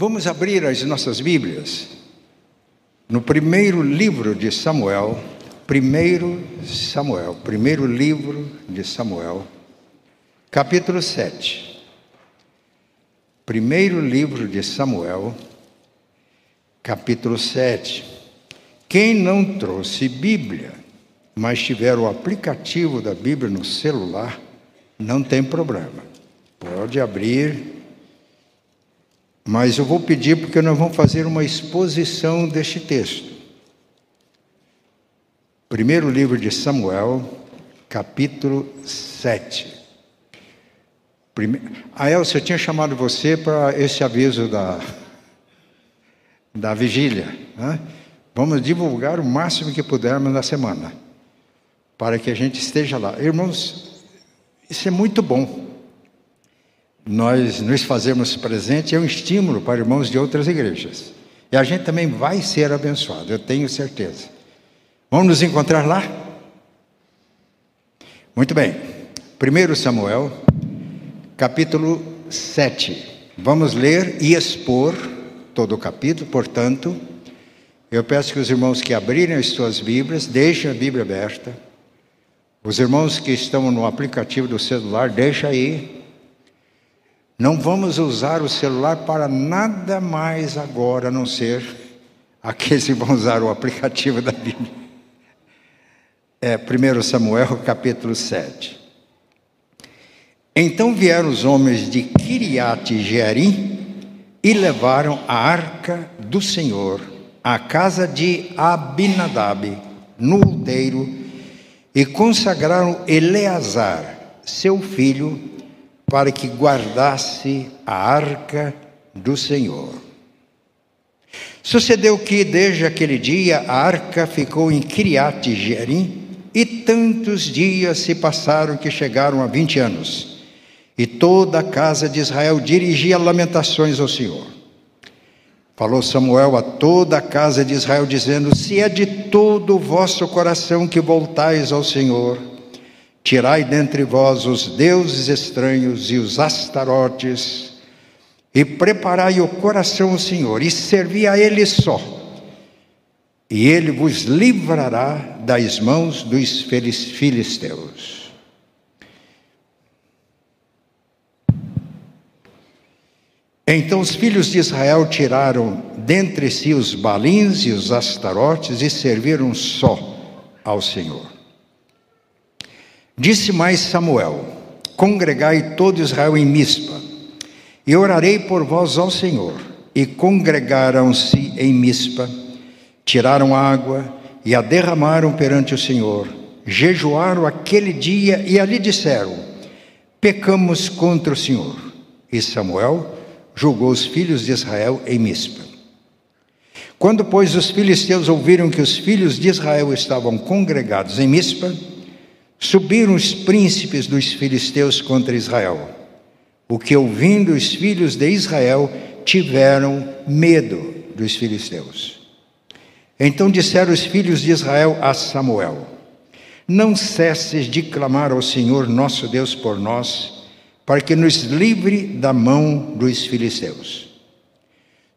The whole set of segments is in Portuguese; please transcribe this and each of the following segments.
Vamos abrir as nossas Bíblias no primeiro livro de Samuel, primeiro Samuel, primeiro livro de Samuel, capítulo 7. Primeiro livro de Samuel, capítulo 7. Quem não trouxe Bíblia, mas tiver o aplicativo da Bíblia no celular, não tem problema. Pode abrir mas eu vou pedir porque nós vamos fazer uma exposição deste texto. Primeiro livro de Samuel, capítulo 7. Prime... Ah, eu tinha chamado você para esse aviso da, da vigília. Né? Vamos divulgar o máximo que pudermos na semana, para que a gente esteja lá. Irmãos, isso é muito bom nós nos fazermos presente é um estímulo para irmãos de outras igrejas. E a gente também vai ser abençoado, eu tenho certeza. Vamos nos encontrar lá? Muito bem. 1 Samuel, capítulo 7. Vamos ler e expor todo o capítulo, portanto, eu peço que os irmãos que abrirem as suas Bíblias, deixem a Bíblia aberta. Os irmãos que estão no aplicativo do celular, deixa aí não vamos usar o celular para nada mais agora, a não ser aqueles que vão usar o aplicativo da Bíblia. É 1 Samuel capítulo 7. Então vieram os homens de Kiriat Jearim e levaram a arca do Senhor à casa de Abinadab, no outeiro, e consagraram Eleazar, seu filho, para que guardasse a arca do Senhor. Sucedeu que, desde aquele dia, a arca ficou em Kiriat Jearim, e tantos dias se passaram que chegaram a vinte anos. E toda a casa de Israel dirigia lamentações ao Senhor. Falou Samuel a toda a casa de Israel, dizendo: Se é de todo o vosso coração que voltais ao Senhor, Tirai dentre vós os deuses estranhos e os astarotes, e preparai o coração ao Senhor, e servi a Ele só, e Ele vos livrará das mãos dos filisteus. Então os filhos de Israel tiraram dentre si os balins e os astarotes e serviram só ao Senhor. Disse mais Samuel: Congregai todo Israel em Mispa, e orarei por vós ao Senhor. E congregaram-se em Mispa, tiraram água e a derramaram perante o Senhor. Jejuaram aquele dia e ali disseram: Pecamos contra o Senhor. E Samuel julgou os filhos de Israel em Mispa. Quando, pois, os filisteus ouviram que os filhos de Israel estavam congregados em Mispa, Subiram os príncipes dos filisteus contra Israel, o que ouvindo os filhos de Israel tiveram medo dos filisteus. Então disseram os filhos de Israel a Samuel: Não cesses de clamar ao Senhor nosso Deus por nós, para que nos livre da mão dos filisteus.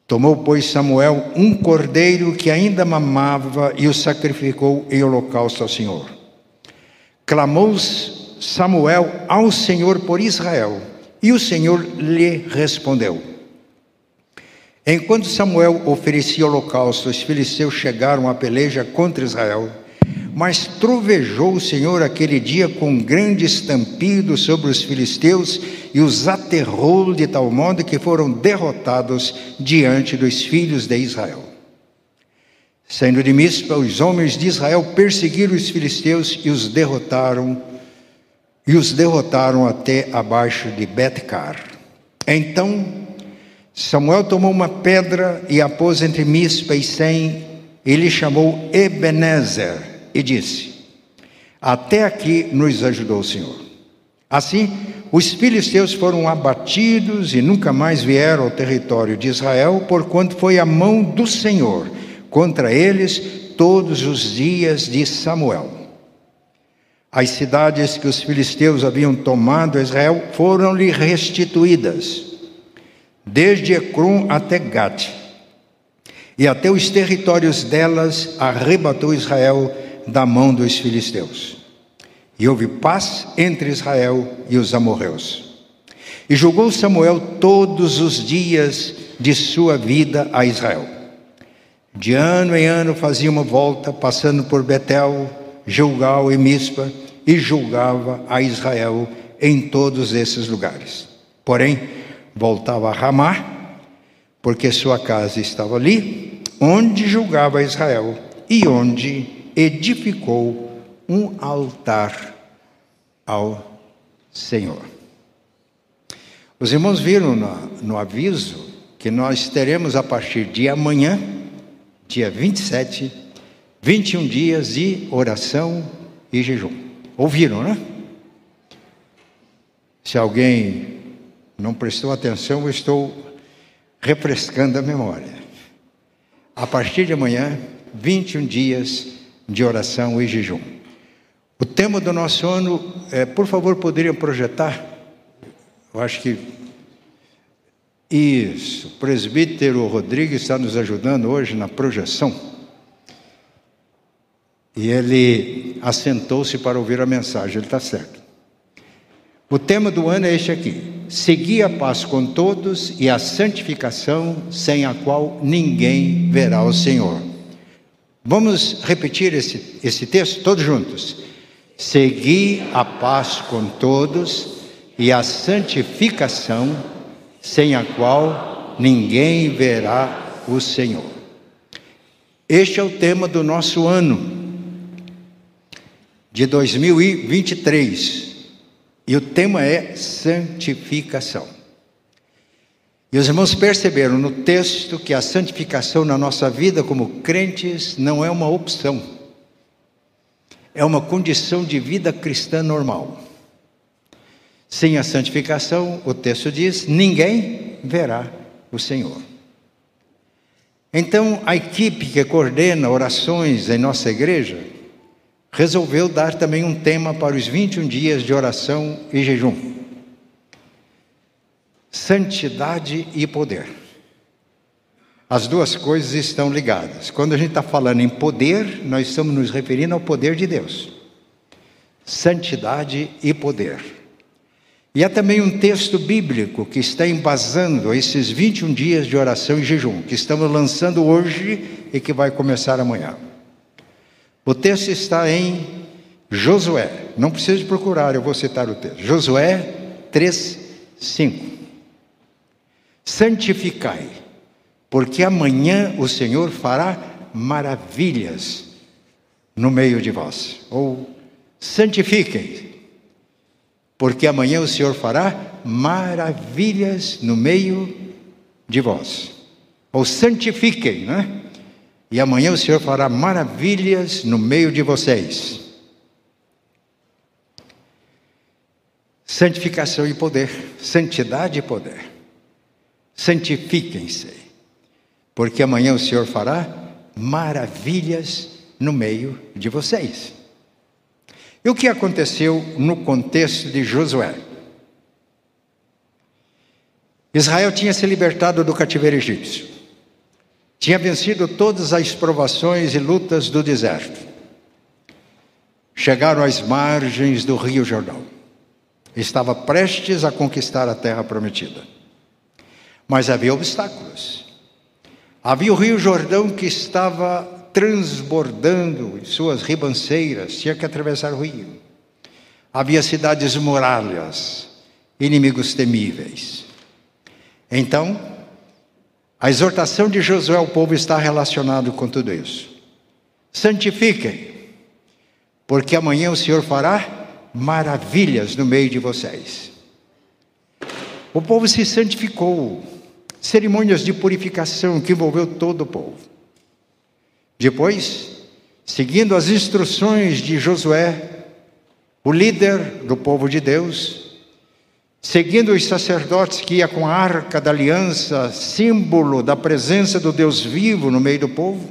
Tomou, pois, Samuel um cordeiro que ainda mamava e o sacrificou em holocausto ao Senhor clamou Samuel ao Senhor por Israel, e o Senhor lhe respondeu. Enquanto Samuel oferecia holocausto, os filisteus chegaram à peleja contra Israel, mas trovejou o Senhor aquele dia com grande estampido sobre os filisteus e os aterrou de tal modo que foram derrotados diante dos filhos de Israel. Saindo de Mispa, os homens de Israel perseguiram os filisteus e os derrotaram, e os derrotaram até abaixo de Betcar. Então Samuel tomou uma pedra e a pôs entre Mispa e Sem, e lhe chamou Ebenezer, e disse: Até aqui nos ajudou o Senhor. Assim, os filisteus foram abatidos e nunca mais vieram ao território de Israel, porquanto foi a mão do Senhor contra eles todos os dias de Samuel. As cidades que os filisteus haviam tomado a Israel foram-lhe restituídas. desde Ecrum até Gate, e até os territórios delas arrebatou Israel da mão dos filisteus. E houve paz entre Israel e os amorreus. E julgou Samuel todos os dias de sua vida a Israel. De ano em ano fazia uma volta, passando por Betel, Gilgal e Mispa, e julgava a Israel em todos esses lugares. Porém, voltava a Ramá, porque sua casa estava ali, onde julgava Israel e onde edificou um altar ao Senhor. Os irmãos viram no, no aviso que nós teremos a partir de amanhã, dia 27, 21 dias de oração e jejum. Ouviram, né? Se alguém não prestou atenção, eu estou refrescando a memória. A partir de amanhã, 21 dias de oração e jejum. O tema do nosso ano, é, por favor, poderiam projetar? Eu acho que. Isso, o presbítero Rodrigues está nos ajudando hoje na projeção. E ele assentou-se para ouvir a mensagem, ele está certo. O tema do ano é este aqui: seguir a paz com todos e a santificação, sem a qual ninguém verá o Senhor. Vamos repetir esse, esse texto todos juntos. Seguir a paz com todos e a santificação, sem a qual ninguém verá o Senhor. Este é o tema do nosso ano de 2023. E o tema é santificação. E os irmãos perceberam no texto que a santificação na nossa vida como crentes não é uma opção, é uma condição de vida cristã normal. Sem a santificação, o texto diz: ninguém verá o Senhor. Então, a equipe que coordena orações em nossa igreja resolveu dar também um tema para os 21 dias de oração e jejum: santidade e poder. As duas coisas estão ligadas. Quando a gente está falando em poder, nós estamos nos referindo ao poder de Deus. Santidade e poder. E há também um texto bíblico que está embasando esses 21 dias de oração e jejum, que estamos lançando hoje e que vai começar amanhã. O texto está em Josué. Não precisa de procurar, eu vou citar o texto. Josué 3, 5. Santificai, porque amanhã o Senhor fará maravilhas no meio de vós. Ou santifiquem, porque amanhã o Senhor fará maravilhas no meio de vós. Ou santifiquem, né? e amanhã o Senhor fará maravilhas no meio de vocês. Santificação e poder, santidade e poder. Santifiquem-se, porque amanhã o Senhor fará maravilhas no meio de vocês. E o que aconteceu no contexto de Josué? Israel tinha se libertado do cativeiro egípcio. Tinha vencido todas as provações e lutas do deserto. Chegaram às margens do Rio Jordão. Estava prestes a conquistar a terra prometida. Mas havia obstáculos. Havia o Rio Jordão que estava transbordando em suas ribanceiras, tinha que atravessar o rio. Havia cidades muralhas, inimigos temíveis. Então, a exortação de Josué ao povo está relacionado com tudo isso. Santifiquem, porque amanhã o Senhor fará maravilhas no meio de vocês. O povo se santificou, cerimônias de purificação que envolveu todo o povo. Depois, seguindo as instruções de Josué, o líder do povo de Deus, seguindo os sacerdotes que ia com a arca da aliança, símbolo da presença do Deus vivo no meio do povo.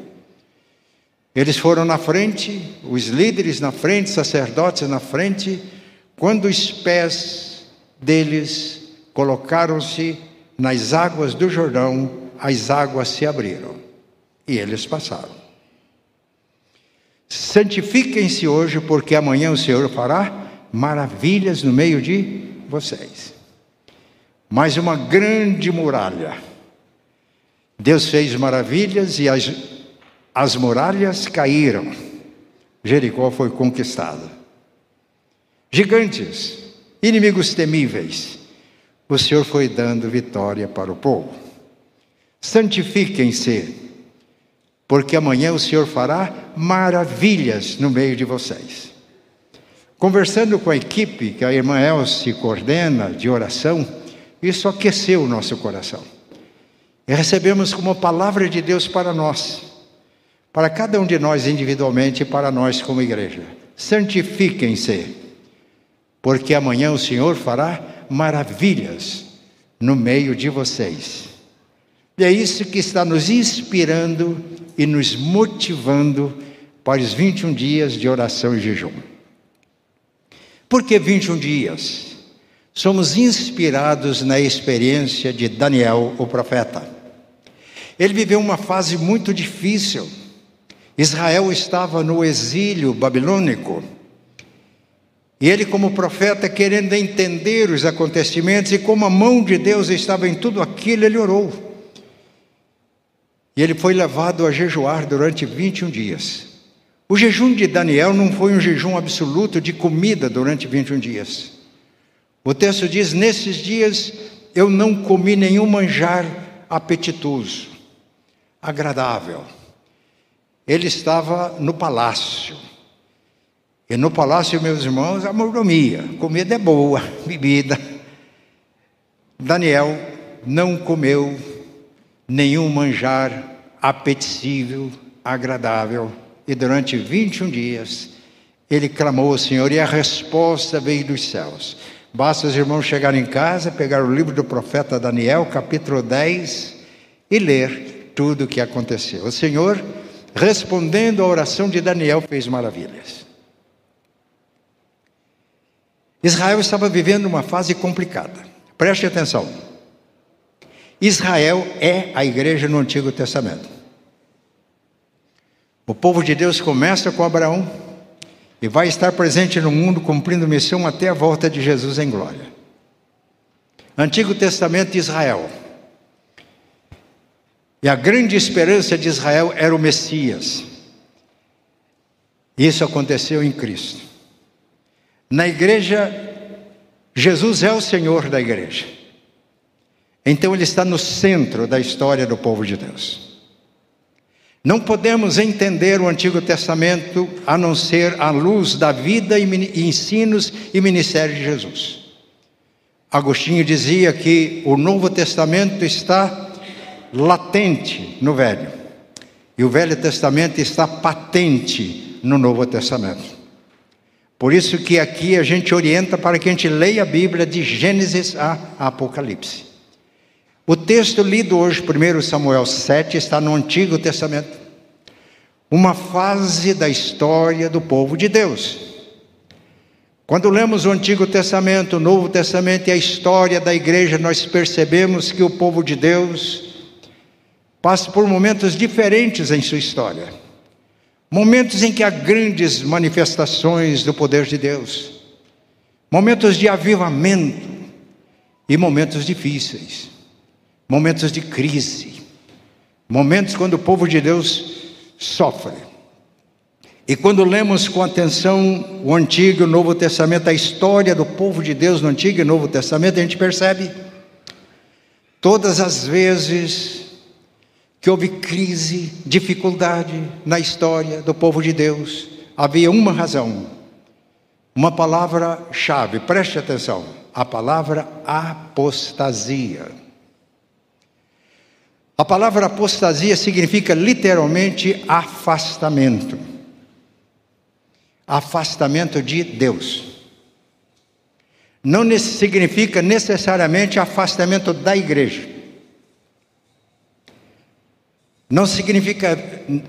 Eles foram na frente, os líderes na frente, sacerdotes na frente, quando os pés deles colocaram-se nas águas do Jordão, as águas se abriram e eles passaram. Santifiquem-se hoje, porque amanhã o Senhor fará maravilhas no meio de vocês. Mais uma grande muralha. Deus fez maravilhas e as, as muralhas caíram. Jericó foi conquistada. Gigantes, inimigos temíveis, o Senhor foi dando vitória para o povo. Santifiquem-se, porque amanhã o Senhor fará maravilhas no meio de vocês. Conversando com a equipe que a irmã Elsie coordena de oração, isso aqueceu o nosso coração. E recebemos como palavra de Deus para nós, para cada um de nós individualmente e para nós como igreja. Santifiquem-se, porque amanhã o Senhor fará maravilhas no meio de vocês. E é isso que está nos inspirando e nos motivando para os 21 dias de oração e jejum. Por que 21 dias? Somos inspirados na experiência de Daniel, o profeta. Ele viveu uma fase muito difícil. Israel estava no exílio babilônico. E ele, como profeta, querendo entender os acontecimentos e como a mão de Deus estava em tudo aquilo, ele orou. E ele foi levado a jejuar durante 21 dias. O jejum de Daniel não foi um jejum absoluto de comida durante 21 dias. O texto diz: Nesses dias eu não comi nenhum manjar apetitoso, agradável. Ele estava no palácio. E no palácio, meus irmãos, a mordomia. Comida é boa, bebida. Daniel não comeu nenhum manjar apetecível, agradável e durante 21 dias ele clamou ao Senhor e a resposta veio dos céus. Basta os irmãos chegarem em casa, pegar o livro do profeta Daniel, capítulo 10, e ler tudo o que aconteceu. O Senhor, respondendo à oração de Daniel, fez maravilhas. Israel estava vivendo uma fase complicada. Preste atenção. Israel é a igreja no Antigo Testamento. O povo de Deus começa com Abraão e vai estar presente no mundo cumprindo missão até a volta de Jesus em glória. Antigo Testamento de Israel. E a grande esperança de Israel era o Messias. Isso aconteceu em Cristo. Na igreja, Jesus é o Senhor da igreja. Então ele está no centro da história do povo de Deus. Não podemos entender o Antigo Testamento a não ser à luz da vida e ensinos e ministério de Jesus. Agostinho dizia que o Novo Testamento está latente no Velho, e o Velho Testamento está patente no Novo Testamento. Por isso que aqui a gente orienta para que a gente leia a Bíblia de Gênesis a Apocalipse. O texto lido hoje, 1 Samuel 7, está no Antigo Testamento. Uma fase da história do povo de Deus. Quando lemos o Antigo Testamento, o Novo Testamento e a história da igreja, nós percebemos que o povo de Deus passa por momentos diferentes em sua história. Momentos em que há grandes manifestações do poder de Deus. Momentos de avivamento e momentos difíceis momentos de crise, momentos quando o povo de Deus sofre. E quando lemos com atenção o Antigo e o Novo Testamento, a história do povo de Deus no Antigo e Novo Testamento, a gente percebe todas as vezes que houve crise, dificuldade na história do povo de Deus, havia uma razão, uma palavra-chave, preste atenção, a palavra apostasia. A palavra apostasia significa literalmente afastamento. Afastamento de Deus. Não significa necessariamente afastamento da igreja. Não significa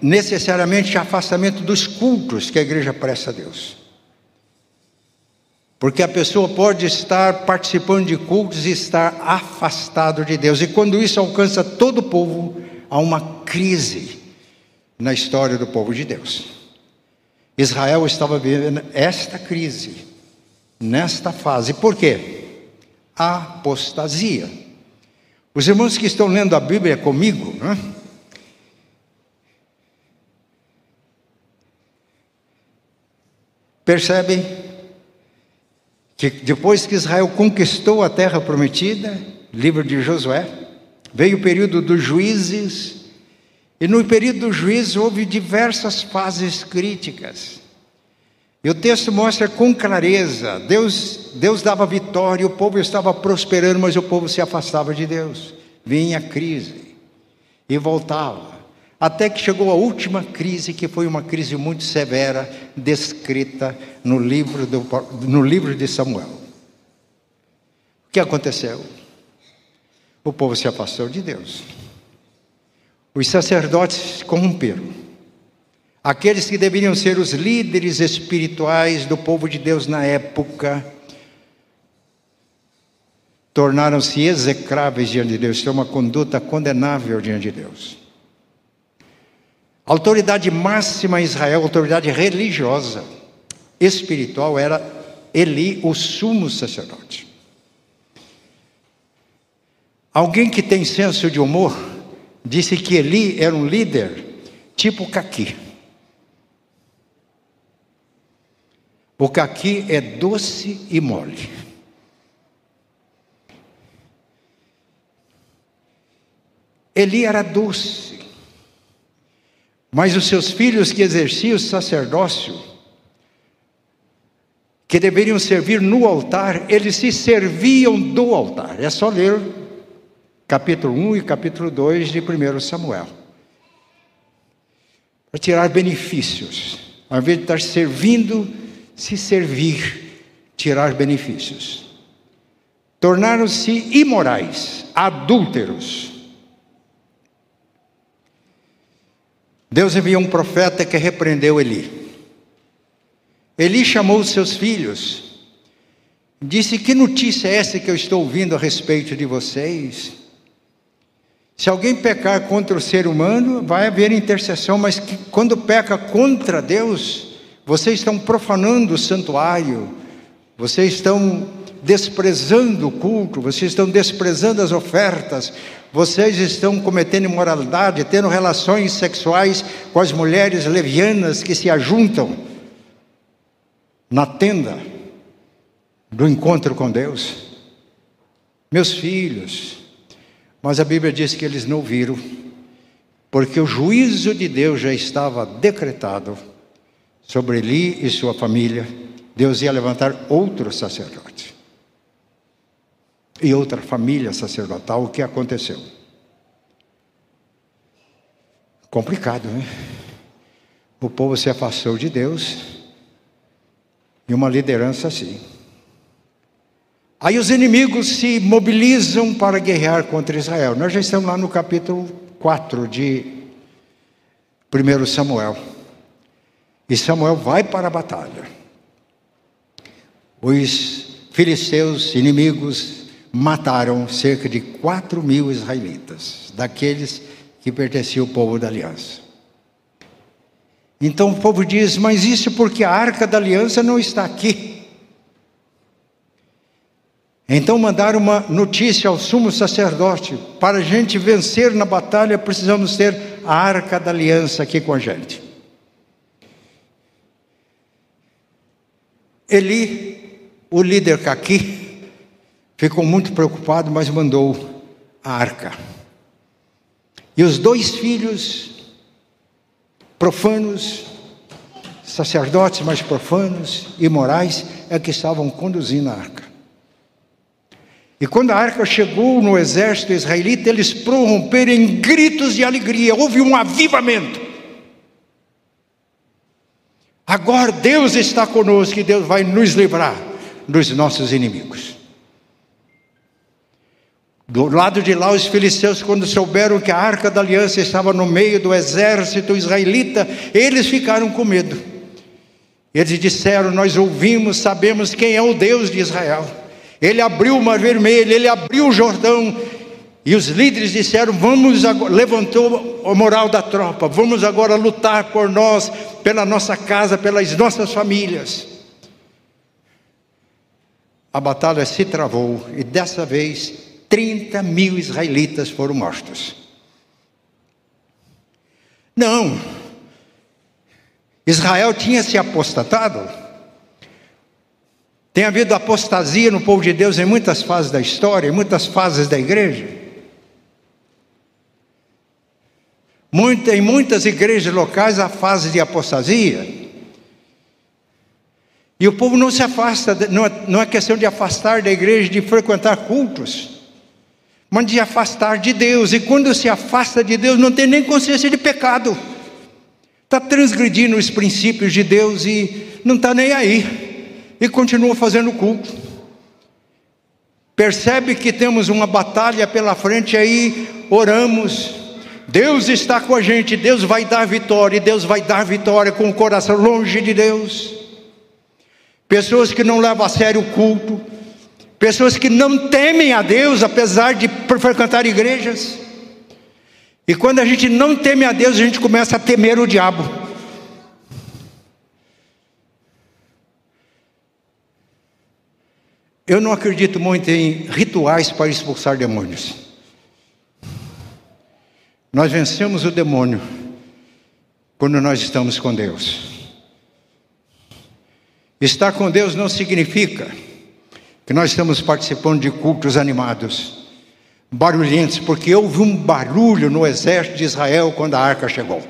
necessariamente afastamento dos cultos que a igreja presta a Deus. Porque a pessoa pode estar participando de cultos e estar afastado de Deus. E quando isso alcança todo o povo, há uma crise na história do povo de Deus. Israel estava vivendo esta crise, nesta fase. Por quê? Apostasia. Os irmãos que estão lendo a Bíblia comigo, né? percebem que depois que Israel conquistou a terra prometida, livro de Josué, veio o período dos juízes, e no período dos juízes houve diversas fases críticas. E o texto mostra com clareza: Deus, Deus dava vitória, o povo estava prosperando, mas o povo se afastava de Deus. Vinha a crise e voltava. Até que chegou a última crise, que foi uma crise muito severa, descrita no livro, do, no livro de Samuel. O que aconteceu? O povo se afastou de Deus. Os sacerdotes se corromperam. Aqueles que deveriam ser os líderes espirituais do povo de Deus na época, tornaram-se execráveis diante de Deus, Isso uma conduta condenável diante de Deus. Autoridade máxima em Israel, autoridade religiosa, espiritual, era Eli, o sumo sacerdote. Alguém que tem senso de humor disse que Eli era um líder tipo caqui. O caqui é doce e mole. Eli era doce. Mas os seus filhos que exerciam o sacerdócio, que deveriam servir no altar, eles se serviam do altar. É só ler capítulo 1 e capítulo 2 de 1 Samuel. Para tirar benefícios, ao invés de estar servindo, se servir, tirar benefícios. Tornaram-se imorais, adúlteros Deus enviou um profeta que repreendeu Eli. Eli chamou os seus filhos, disse: Que notícia é essa que eu estou ouvindo a respeito de vocês? Se alguém pecar contra o ser humano, vai haver intercessão, mas que, quando peca contra Deus, vocês estão profanando o santuário, vocês estão desprezando o culto, vocês estão desprezando as ofertas, vocês estão cometendo imoralidade, tendo relações sexuais com as mulheres levianas que se ajuntam na tenda do encontro com Deus. Meus filhos, mas a Bíblia diz que eles não viram, porque o juízo de Deus já estava decretado sobre Eli e sua família. Deus ia levantar outro sacerdote e outra família sacerdotal, o que aconteceu? Complicado, né? O povo se afastou de Deus e uma liderança assim. Aí os inimigos se mobilizam para guerrear contra Israel. Nós já estamos lá no capítulo 4 de 1 Samuel. E Samuel vai para a batalha. Os filisteus inimigos mataram cerca de 4 mil israelitas, daqueles que pertenciam ao povo da aliança. Então o povo diz: Mas isso porque a arca da aliança não está aqui. Então mandaram uma notícia ao sumo sacerdote: para a gente vencer na batalha, precisamos ter a arca da aliança aqui com a gente. Eli, o líder Caqui, ficou muito preocupado, mas mandou a arca. E os dois filhos, profanos, sacerdotes mais profanos e morais, é que estavam conduzindo a arca. E quando a arca chegou no exército israelita, eles prorromperam em gritos de alegria, houve um avivamento. Agora Deus está conosco e Deus vai nos livrar dos nossos inimigos. Do lado de lá, os filisteus, quando souberam que a arca da aliança estava no meio do exército israelita, eles ficaram com medo. Eles disseram: Nós ouvimos, sabemos quem é o Deus de Israel. Ele abriu o mar vermelho, ele abriu o Jordão. E os líderes disseram: Vamos levantou a moral da tropa, vamos agora lutar por nós, pela nossa casa, pelas nossas famílias. A batalha se travou e dessa vez 30 mil israelitas foram mortos. Não, Israel tinha se apostatado. Tem havido apostasia no povo de Deus em muitas fases da história, em muitas fases da igreja. Muita, em muitas igrejas locais há fase de apostasia. E o povo não se afasta, não é, não é questão de afastar da igreja, de frequentar cultos, mas de afastar de Deus. E quando se afasta de Deus, não tem nem consciência de pecado está transgredindo os princípios de Deus e não está nem aí, e continua fazendo culto. Percebe que temos uma batalha pela frente, aí oramos. Deus está com a gente, Deus vai dar vitória, e Deus vai dar vitória com o coração longe de Deus. Pessoas que não levam a sério o culto, pessoas que não temem a Deus, apesar de frequentar igrejas. E quando a gente não teme a Deus, a gente começa a temer o diabo. Eu não acredito muito em rituais para expulsar demônios. Nós vencemos o demônio quando nós estamos com Deus. Estar com Deus não significa que nós estamos participando de cultos animados barulhentos, porque houve um barulho no exército de Israel quando a arca chegou.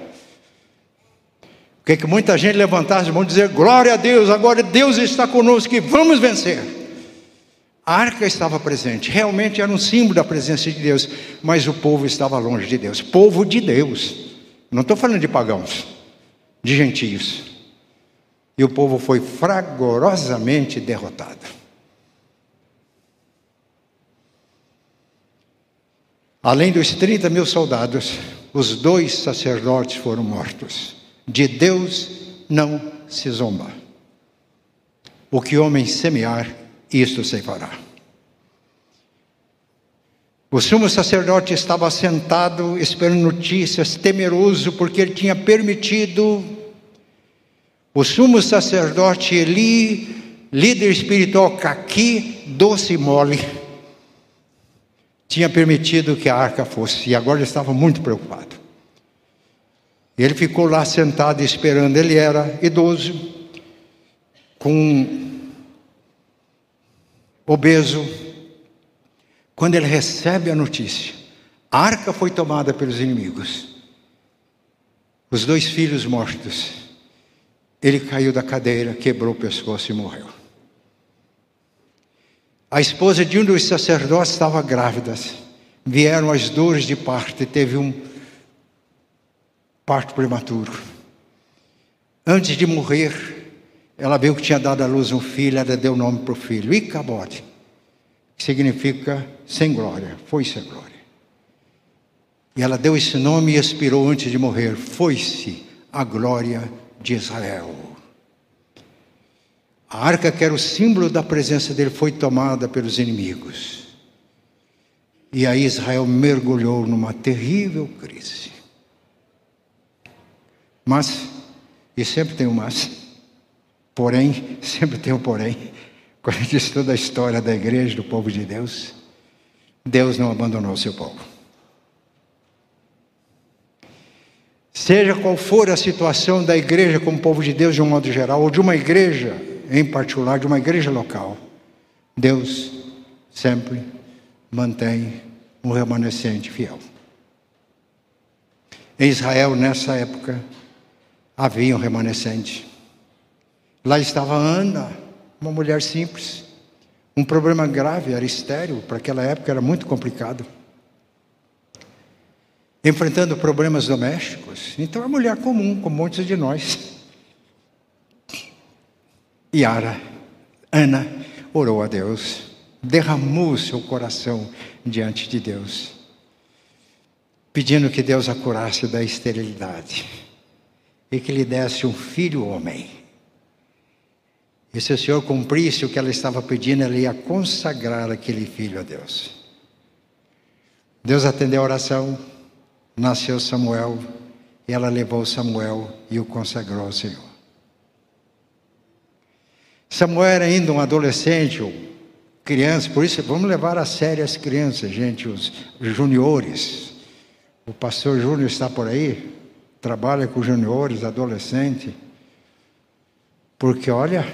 Porque que muita gente levantasse as mãos e dizer: Glória a Deus, agora Deus está conosco e vamos vencer. A arca estava presente, realmente era um símbolo da presença de Deus, mas o povo estava longe de Deus povo de Deus, não estou falando de pagãos, de gentios. E o povo foi fragorosamente derrotado. Além dos 30 mil soldados, os dois sacerdotes foram mortos. De Deus não se zomba. O que homem semear, isto se fará. O sumo sacerdote estava sentado esperando notícias, temeroso, porque ele tinha permitido. O sumo sacerdote Eli, líder espiritual Caqui, doce e mole, tinha permitido que a arca fosse, e agora ele estava muito preocupado. Ele ficou lá sentado esperando, ele era idoso, com obeso. Quando ele recebe a notícia, a arca foi tomada pelos inimigos, os dois filhos mortos, ele caiu da cadeira, quebrou o pescoço e morreu. A esposa de um dos sacerdotes estava grávida. Vieram as dores de parto e teve um parto prematuro. Antes de morrer, ela viu que tinha dado à luz um filho, ela deu o nome para o filho, Icabode, que significa sem glória, foi sem glória. E ela deu esse nome e expirou antes de morrer: Foi-se a glória de Israel. A arca, que era o símbolo da presença dele, foi tomada pelos inimigos. E aí Israel mergulhou numa terrível crise. Mas, e sempre tem um mas, porém, sempre tem um porém, quando a gente estuda a história da igreja, do povo de Deus, Deus não abandonou o seu povo. Seja qual for a situação da igreja como povo de Deus de um modo geral, ou de uma igreja em particular de uma igreja local, Deus sempre mantém um remanescente fiel. Em Israel, nessa época, havia um remanescente. Lá estava Ana, uma mulher simples. Um problema grave, era estéreo, para aquela época era muito complicado. Enfrentando problemas domésticos. Então, é mulher comum, como muitos de nós. Yara, Ana, orou a Deus, derramou seu coração diante de Deus, pedindo que Deus a curasse da esterilidade e que lhe desse um filho homem. E se o Senhor cumprisse o que ela estava pedindo, ela ia consagrar aquele filho a Deus. Deus atendeu a oração, nasceu Samuel, e ela levou Samuel e o consagrou ao Senhor. Samuel era ainda um adolescente, ou criança, por isso vamos levar a sério as crianças, gente, os juniores. O pastor Júnior está por aí, trabalha com juniores, adolescente. Porque olha,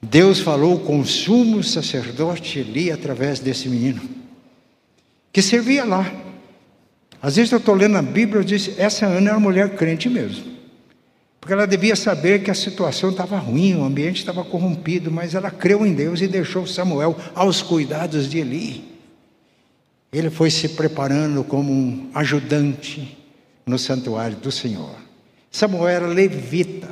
Deus falou com o sumo sacerdote Eli através desse menino, que servia lá. Às vezes eu estou lendo a Bíblia e disse, essa Ana era uma mulher crente mesmo. Porque ela devia saber que a situação estava ruim, o ambiente estava corrompido, mas ela creu em Deus e deixou Samuel aos cuidados de Eli. Ele foi se preparando como um ajudante no santuário do Senhor. Samuel era levita.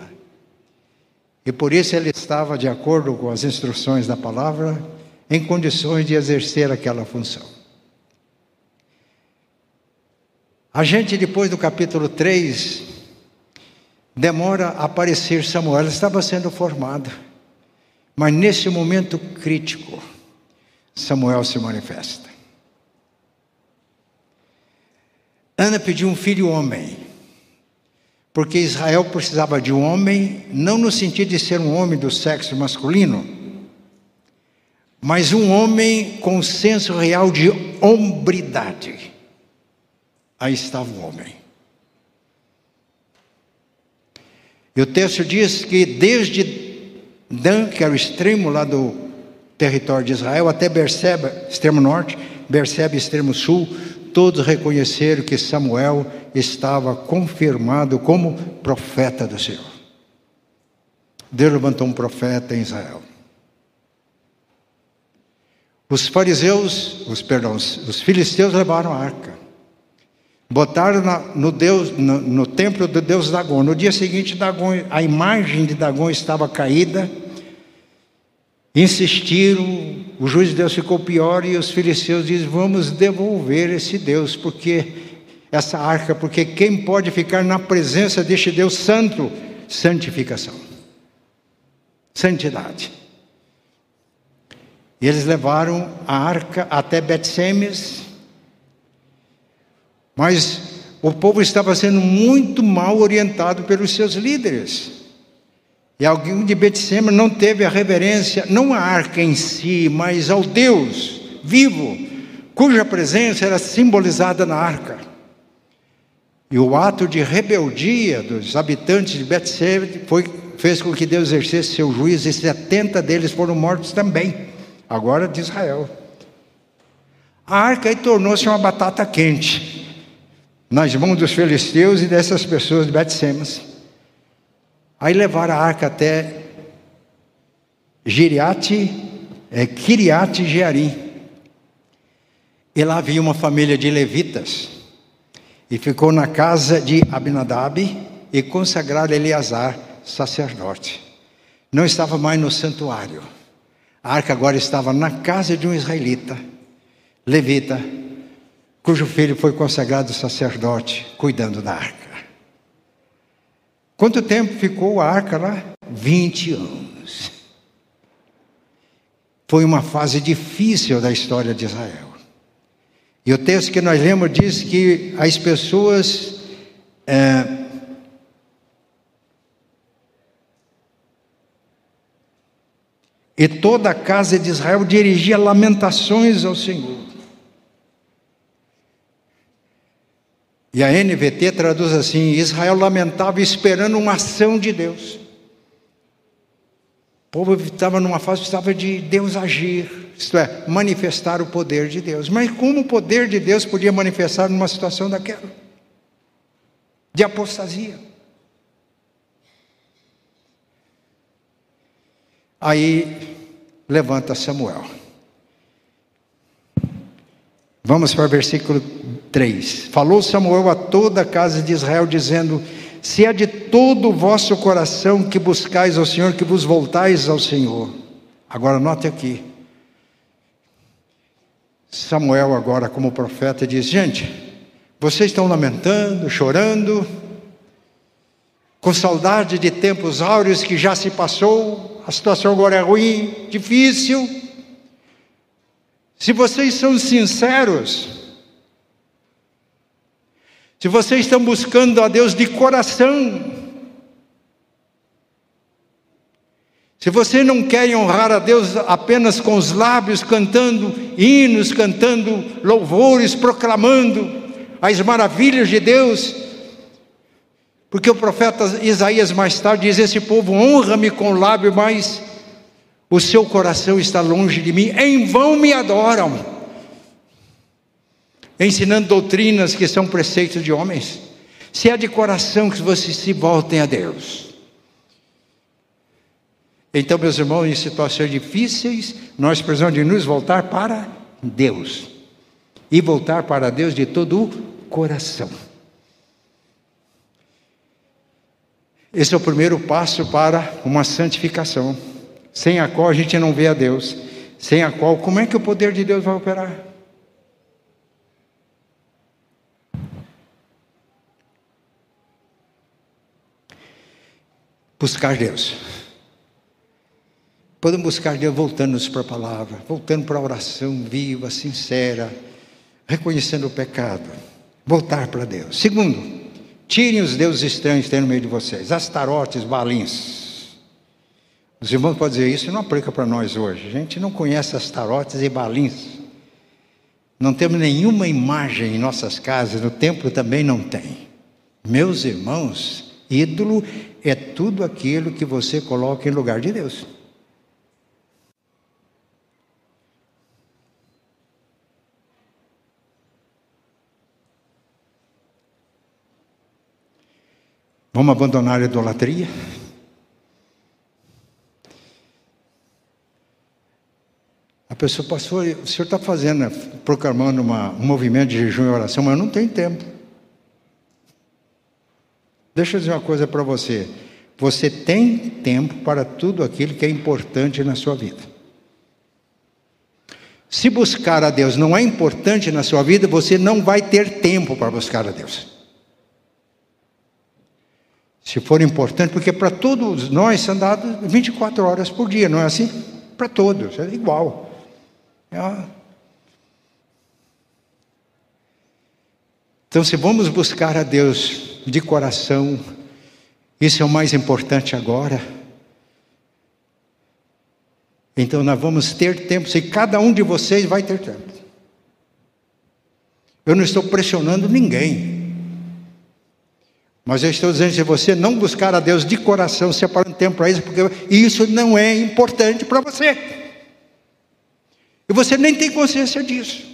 E por isso ele estava, de acordo com as instruções da palavra, em condições de exercer aquela função. A gente, depois do capítulo 3, demora a aparecer Samuel, ela estava sendo formada. Mas nesse momento crítico, Samuel se manifesta. Ana pediu um filho homem, porque Israel precisava de um homem, não no sentido de ser um homem do sexo masculino, mas um homem com senso real de hombridade. Aí estava o homem. E o texto diz que desde Dan, que era o extremo lá do território de Israel, até Berseba, extremo norte, Berseba, extremo sul, todos reconheceram que Samuel estava confirmado como profeta do Senhor. Deus levantou um profeta em Israel. Os fariseus, os perdão, os filisteus levaram a arca. Botaram na, no, Deus, no, no, templo do Deus Dagon. No dia seguinte, Dagon, a imagem de Dagon estava caída. Insistiram, o juiz de Deus ficou pior e os filisteus dizem: Vamos devolver esse Deus, porque essa arca, porque quem pode ficar na presença deste Deus santo? Santificação, santidade. E eles levaram a arca até Betsemes mas o povo estava sendo muito mal orientado pelos seus líderes. E alguém de Betsema não teve a reverência, não à arca em si, mas ao Deus vivo, cuja presença era simbolizada na arca. E o ato de rebeldia dos habitantes de Betsema foi, fez com que Deus exercesse seu juízo, e 70 deles foram mortos também, agora de Israel. A arca tornou-se uma batata quente nas mãos dos filisteus e dessas pessoas de Betsemas. Aí levaram a arca até Giriate, é, Kiriate Jearim. E lá havia uma família de levitas. E ficou na casa de Abinadab e consagraram Eleazar, sacerdote. Não estava mais no santuário. A arca agora estava na casa de um israelita, levita, cujo filho foi consagrado sacerdote, cuidando da arca. Quanto tempo ficou a arca lá? 20 anos. Foi uma fase difícil da história de Israel. E o texto que nós lemos diz que as pessoas é, e toda a casa de Israel dirigia lamentações ao Senhor. E a NVT traduz assim: Israel lamentava esperando uma ação de Deus. O povo estava numa fase, precisava de Deus agir, isto é, manifestar o poder de Deus. Mas como o poder de Deus podia manifestar numa situação daquela? De apostasia. Aí levanta Samuel. Vamos para o versículo 3. Falou Samuel a toda a casa de Israel, dizendo: Se é de todo o vosso coração que buscais ao Senhor, que vos voltais ao Senhor. Agora note aqui. Samuel, agora como profeta, diz: Gente, vocês estão lamentando, chorando, com saudade de tempos áureos que já se passou, a situação agora é ruim, difícil. Se vocês são sinceros, se vocês estão buscando a Deus de coração, se você não querem honrar a Deus apenas com os lábios, cantando hinos, cantando louvores, proclamando as maravilhas de Deus, porque o profeta Isaías mais tarde diz: Esse povo honra-me com o lábio, mas o seu coração está longe de mim, em vão me adoram, ensinando doutrinas que são preceitos de homens. Se é de coração que vocês se voltem a Deus. Então, meus irmãos, em situações difíceis, nós precisamos de nos voltar para Deus. E voltar para Deus de todo o coração. Esse é o primeiro passo para uma santificação, sem a qual a gente não vê a Deus, sem a qual, como é que o poder de Deus vai operar? Buscar Deus. Podemos buscar Deus voltando-nos para a palavra, voltando para a oração viva, sincera, reconhecendo o pecado. Voltar para Deus. Segundo, Tirem os deuses estranhos que tem no meio de vocês, astarotes, balins. Os irmãos podem dizer isso, não aplica para nós hoje. A gente não conhece astarotes e balins. Não temos nenhuma imagem em nossas casas, no templo também não tem. Meus irmãos, ídolo é tudo aquilo que você coloca em lugar de Deus. Vamos abandonar a idolatria? A pessoa passou, o senhor está fazendo, proclamando uma, um movimento de jejum e oração, mas eu não tenho tempo. Deixa eu dizer uma coisa para você. Você tem tempo para tudo aquilo que é importante na sua vida. Se buscar a Deus não é importante na sua vida, você não vai ter tempo para buscar a Deus. Se for importante, porque para todos nós são dados 24 horas por dia, não é assim? Para todos, é igual. É então, se vamos buscar a Deus de coração, isso é o mais importante agora. Então, nós vamos ter tempo, se cada um de vocês vai ter tempo. Eu não estou pressionando ninguém. Mas eu estou dizendo, se você não buscar a Deus de coração, separando tempo para isso, porque isso não é importante para você. E você nem tem consciência disso.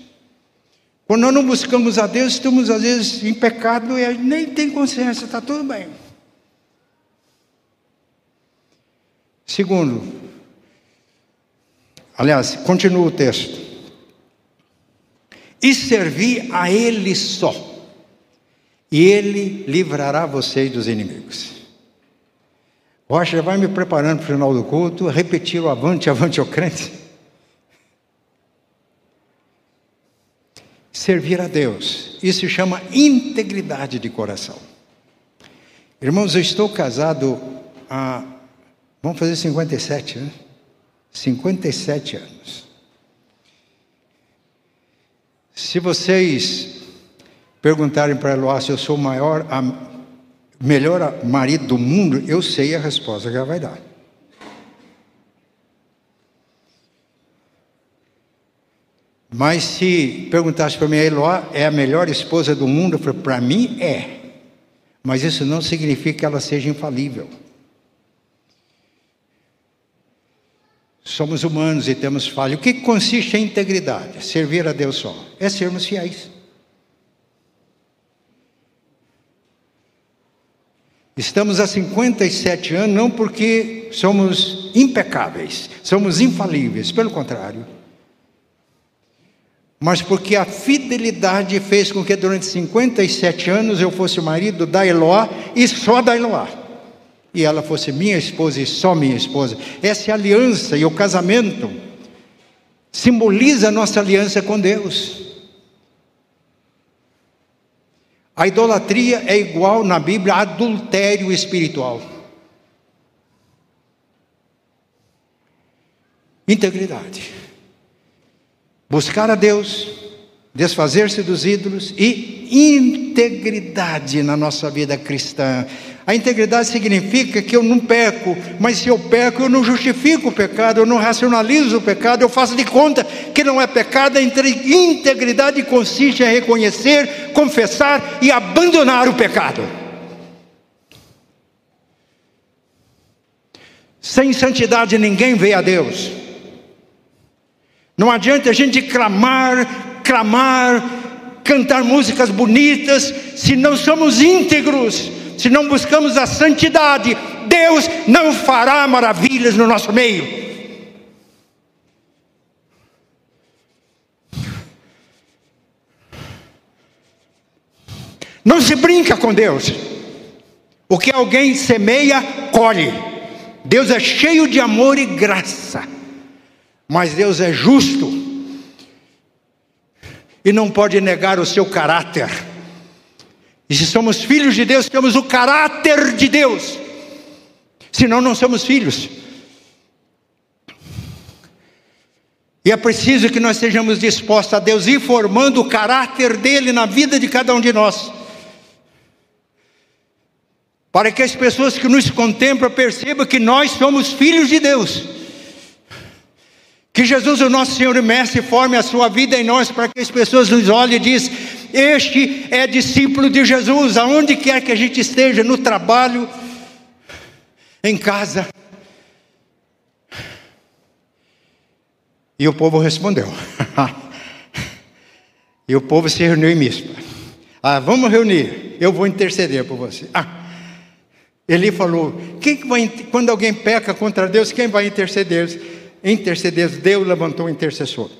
Quando nós não buscamos a Deus, estamos às vezes em pecado e nem tem consciência, está tudo bem. Segundo, aliás, continua o texto. E servir a Ele só e Ele livrará vocês dos inimigos. Rocha, vai me preparando para o final do culto, repetir o avante, avante, o crente. Servir a Deus, isso se chama integridade de coração. Irmãos, eu estou casado há, vamos fazer 57, né? 57 anos. Se vocês perguntarem para Eloá se eu sou o maior, a, melhor marido do mundo, eu sei a resposta que ela vai dar. Mas se perguntasse para mim, Eloá é a melhor esposa do mundo, eu falei, para mim é. Mas isso não significa que ela seja infalível. Somos humanos e temos falha. O que consiste a integridade? Servir a Deus só. É sermos fiéis. Estamos há 57 anos não porque somos impecáveis, somos infalíveis, pelo contrário. Mas porque a fidelidade fez com que durante 57 anos eu fosse o marido da Eloá e só da Eloá. E ela fosse minha esposa e só minha esposa. Essa é aliança e o casamento simboliza a nossa aliança com Deus. A idolatria é igual na Bíblia a adultério espiritual. Integridade. Buscar a Deus, desfazer-se dos ídolos e integridade na nossa vida cristã. A integridade significa que eu não peco, mas se eu peco, eu não justifico o pecado, eu não racionalizo o pecado, eu faço de conta que não é pecado. A integridade consiste em reconhecer, confessar e abandonar o pecado. Sem santidade ninguém vê a Deus. Não adianta a gente clamar, clamar, cantar músicas bonitas, se não somos íntegros, se não buscamos a santidade, Deus não fará maravilhas no nosso meio. Não se brinca com Deus. O que alguém semeia, colhe. Deus é cheio de amor e graça. Mas Deus é justo e não pode negar o seu caráter. E se somos filhos de Deus, temos o caráter de Deus. Senão não somos filhos. E é preciso que nós estejamos dispostos a Deus ir formando o caráter dele na vida de cada um de nós. Para que as pessoas que nos contemplam percebam que nós somos filhos de Deus. Que Jesus, o nosso Senhor e Mestre, forme a sua vida em nós para que as pessoas nos olhem e diz: Este é discípulo de Jesus, aonde quer que a gente esteja, no trabalho, em casa. E o povo respondeu. e o povo se reuniu em Mispa. Ah, vamos reunir, eu vou interceder por você. Ah, ele falou: quem vai, quando alguém peca contra Deus, quem vai interceder? Interceder, Deus levantou um intercessor.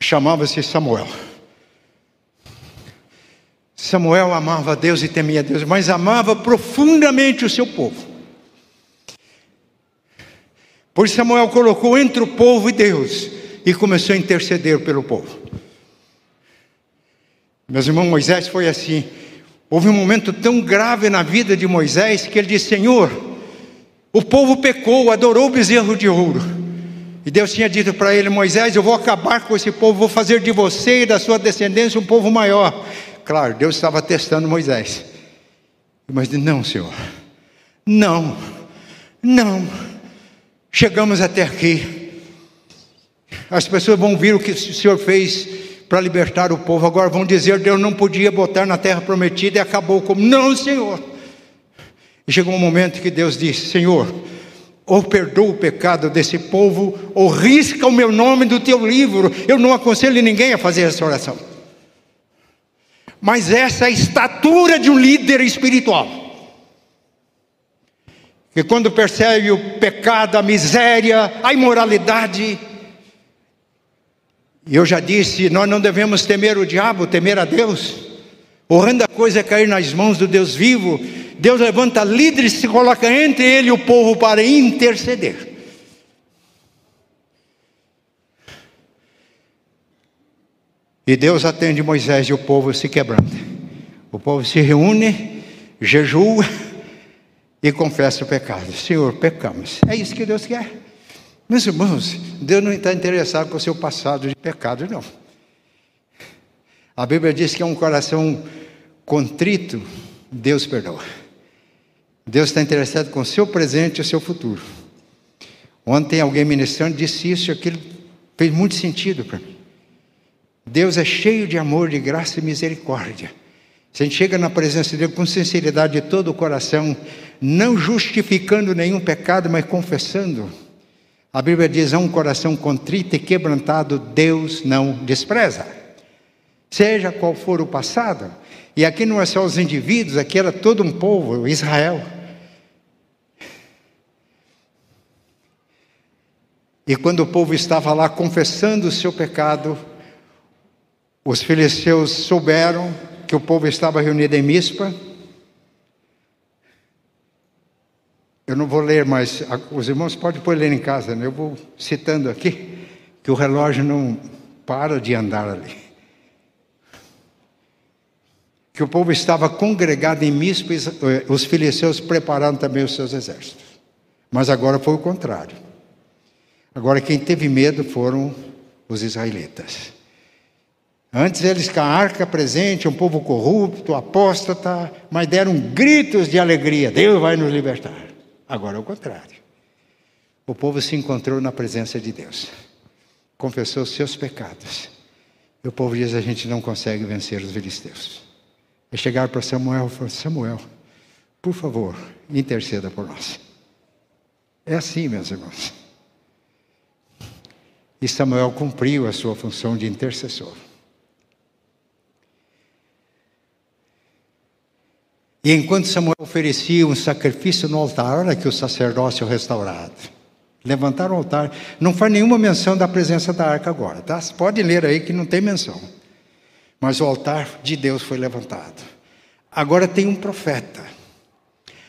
Chamava-se Samuel. Samuel amava Deus e temia Deus, mas amava profundamente o seu povo. Pois Samuel colocou entre o povo e Deus e começou a interceder pelo povo. Meus irmãos, Moisés foi assim. Houve um momento tão grave na vida de Moisés que ele disse: Senhor, o povo pecou, adorou o bezerro de ouro. E Deus tinha dito para ele: Moisés, eu vou acabar com esse povo, vou fazer de você e da sua descendência um povo maior. Claro, Deus estava testando Moisés. Mas não, Senhor, não, não. Chegamos até aqui. As pessoas vão ver o que o Senhor fez para libertar o povo. Agora vão dizer: Deus não podia botar na terra prometida e acabou como. Não, Senhor. E chegou um momento que Deus disse: Senhor, ou perdoa o pecado desse povo, ou risca o meu nome do teu livro. Eu não aconselho ninguém a fazer essa oração. Mas essa é a estatura de um líder espiritual. Que quando percebe o pecado, a miséria, a imoralidade, e eu já disse, nós não devemos temer o diabo, temer a Deus. Honrando a coisa é cair nas mãos do Deus vivo, Deus levanta líderes, se coloca entre ele e o povo para interceder. E Deus atende Moisés e o povo se quebranta. O povo se reúne, jejua e confessa o pecado. Senhor, pecamos. É isso que Deus quer. Meus irmãos, Deus não está interessado com o seu passado de pecado, não. A Bíblia diz que é um coração contrito, Deus perdoa. Deus está interessado com o seu presente e o seu futuro. Ontem alguém ministrando disse isso e aquilo fez muito sentido para mim. Deus é cheio de amor, de graça e misericórdia. Se a gente chega na presença dele com sinceridade de todo o coração, não justificando nenhum pecado, mas confessando, a Bíblia diz: a um coração contrito e quebrantado, Deus não despreza. Seja qual for o passado, e aqui não é só os indivíduos, aqui era todo um povo, Israel. E quando o povo estava lá confessando o seu pecado, os filisteus souberam que o povo estava reunido em Mispa. Eu não vou ler, mas os irmãos podem pôr ler em casa, né? eu vou citando aqui, que o relógio não para de andar ali. que o povo estava congregado em Mispa, eh, os filisteus prepararam também os seus exércitos. Mas agora foi o contrário. Agora quem teve medo foram os israelitas. Antes eles com a arca presente, um povo corrupto, apóstata, mas deram gritos de alegria: Deus vai nos libertar. Agora é o contrário. O povo se encontrou na presença de Deus, confessou seus pecados. E o povo diz: a gente não consegue vencer os filisteus. E chegaram para Samuel e falaram: Samuel, por favor, interceda por nós. É assim, meus irmãos. E Samuel cumpriu a sua função de intercessor. E enquanto Samuel oferecia um sacrifício no altar, olha que o sacerdócio restaurado. Levantaram o altar. Não faz nenhuma menção da presença da arca agora, tá? Pode ler aí que não tem menção. Mas o altar de Deus foi levantado. Agora tem um profeta.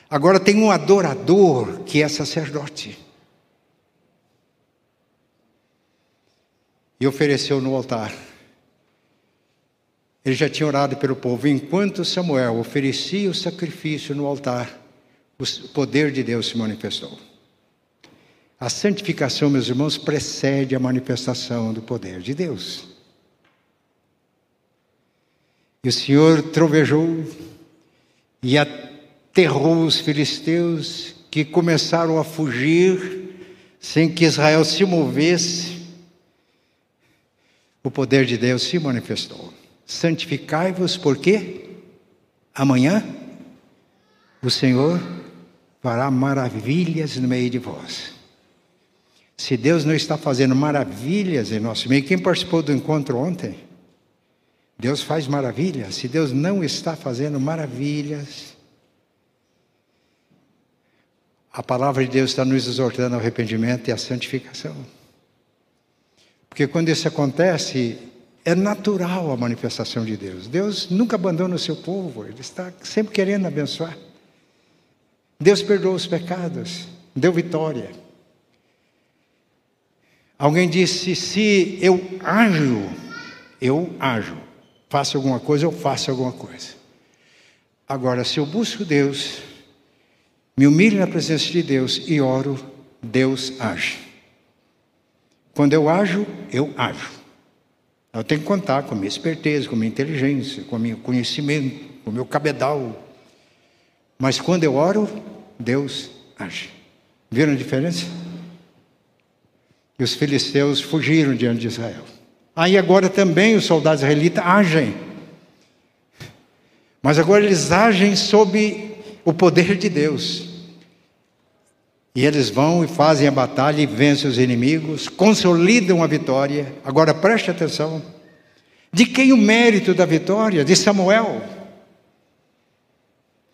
Agora tem um adorador que é sacerdote. E ofereceu no altar ele já tinha orado pelo povo. Enquanto Samuel oferecia o sacrifício no altar, o poder de Deus se manifestou. A santificação, meus irmãos, precede a manifestação do poder de Deus. E o Senhor trovejou e aterrou os filisteus que começaram a fugir sem que Israel se movesse. O poder de Deus se manifestou santificai-vos, porque amanhã o Senhor fará maravilhas no meio de vós. Se Deus não está fazendo maravilhas em nosso meio, quem participou do encontro ontem? Deus faz maravilhas. Se Deus não está fazendo maravilhas, a palavra de Deus está nos exortando ao arrependimento e à santificação. Porque quando isso acontece, é natural a manifestação de Deus. Deus nunca abandona o seu povo, Ele está sempre querendo abençoar. Deus perdoa os pecados, deu vitória. Alguém disse: se eu ajo, eu ajo. Faço alguma coisa, eu faço alguma coisa. Agora, se eu busco Deus, me humilho na presença de Deus e oro, Deus age. Quando eu ajo, eu ajo. Eu tenho que contar com a minha esperteza, com a minha inteligência, com o meu conhecimento, com o meu cabedal. Mas quando eu oro, Deus age. Viram a diferença? E os filisteus fugiram diante de Israel. Aí agora também os soldados israelitas agem. Mas agora eles agem sob o poder de Deus. E eles vão e fazem a batalha e vencem os inimigos, consolidam a vitória. Agora preste atenção. De quem o mérito da vitória? De Samuel.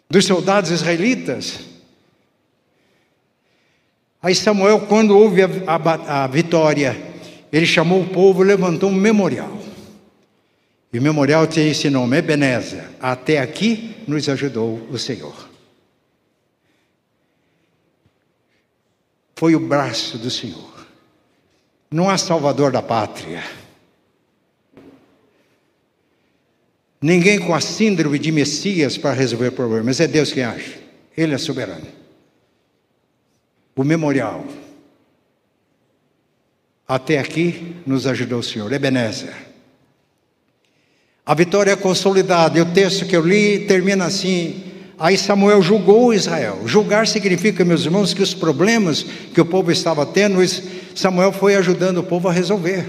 Dos soldados israelitas. Aí Samuel, quando houve a, a, a vitória, ele chamou o povo, levantou um memorial. E o memorial tem esse nome, Ebenezer. Até aqui nos ajudou o Senhor. Foi o braço do Senhor. Não há salvador da pátria. Ninguém com a síndrome de Messias para resolver problemas, é Deus quem age. Ele é soberano. O memorial. Até aqui nos ajudou o Senhor, Ebenezer. A vitória é consolidada. E o texto que eu li termina assim: Aí Samuel julgou Israel. Julgar significa, meus irmãos, que os problemas que o povo estava tendo, Samuel foi ajudando o povo a resolver.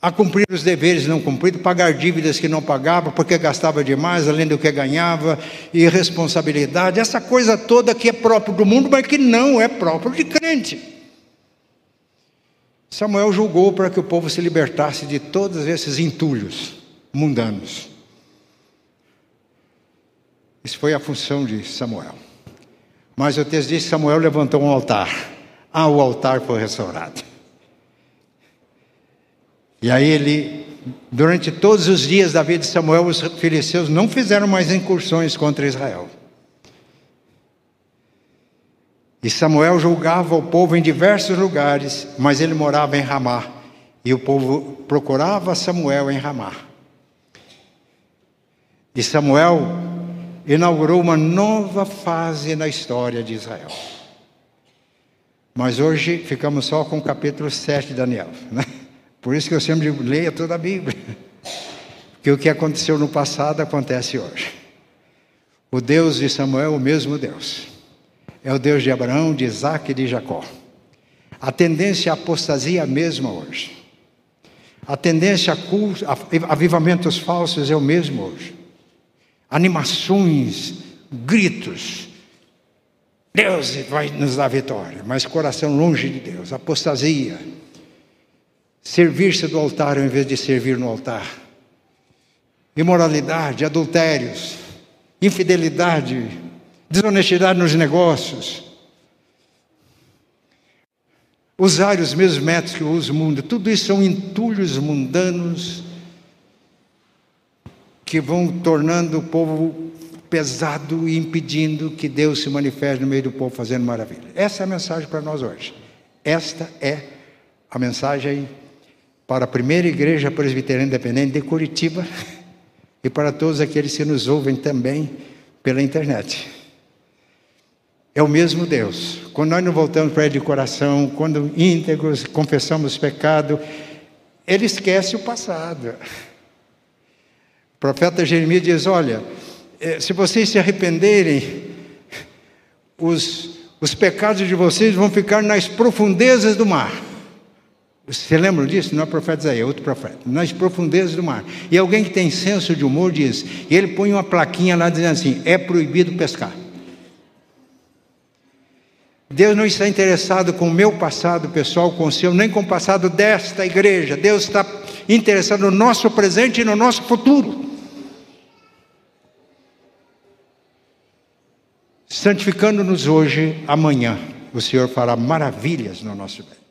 A cumprir os deveres não cumpridos, pagar dívidas que não pagava porque gastava demais, além do que ganhava, e responsabilidade, essa coisa toda que é próprio do mundo, mas que não é próprio de crente. Samuel julgou para que o povo se libertasse de todos esses entulhos mundanos. Isso foi a função de Samuel. Mas o texto diz Samuel levantou um altar. Ah, o altar foi restaurado. E aí ele, durante todos os dias da vida de Samuel, os filisteus não fizeram mais incursões contra Israel. E Samuel julgava o povo em diversos lugares, mas ele morava em Ramá. E o povo procurava Samuel em Ramá. E Samuel inaugurou uma nova fase na história de Israel. Mas hoje ficamos só com o capítulo 7 de Daniel. Né? Por isso que eu sempre digo, leia toda a Bíblia. Porque o que aconteceu no passado acontece hoje. O Deus de Samuel é o mesmo Deus. É o Deus de Abraão, de Isaac e de Jacó. A tendência à apostasia é a mesma hoje. A tendência a avivamentos falsos é o mesmo hoje. Animações, gritos. Deus vai nos dar vitória, mas coração longe de Deus. Apostasia. Servir-se do altar ao invés de servir no altar. Imoralidade, adultérios, infidelidade, desonestidade nos negócios usar os mesmos métodos que usa o mundo. Tudo isso são entulhos mundanos que vão tornando o povo pesado e impedindo que Deus se manifeste no meio do povo fazendo maravilha. Essa é a mensagem para nós hoje. Esta é a mensagem para a primeira igreja presbiteriana independente de Curitiba e para todos aqueles que nos ouvem também pela internet. É o mesmo Deus. Quando nós não voltamos para Ele de coração, quando íntegros confessamos pecado, Ele esquece o passado. Profeta Jeremias diz: Olha, eh, se vocês se arrependerem, os, os pecados de vocês vão ficar nas profundezas do mar. Você lembra disso? Não é profeta Isaías, é outro profeta. Nas profundezas do mar. E alguém que tem senso de humor diz, e ele põe uma plaquinha lá dizendo assim: é proibido pescar. Deus não está interessado com o meu passado pessoal, com o seu, nem com o passado desta igreja. Deus está interessado no nosso presente e no nosso futuro. Santificando-nos hoje, amanhã, o Senhor fará maravilhas no nosso meio.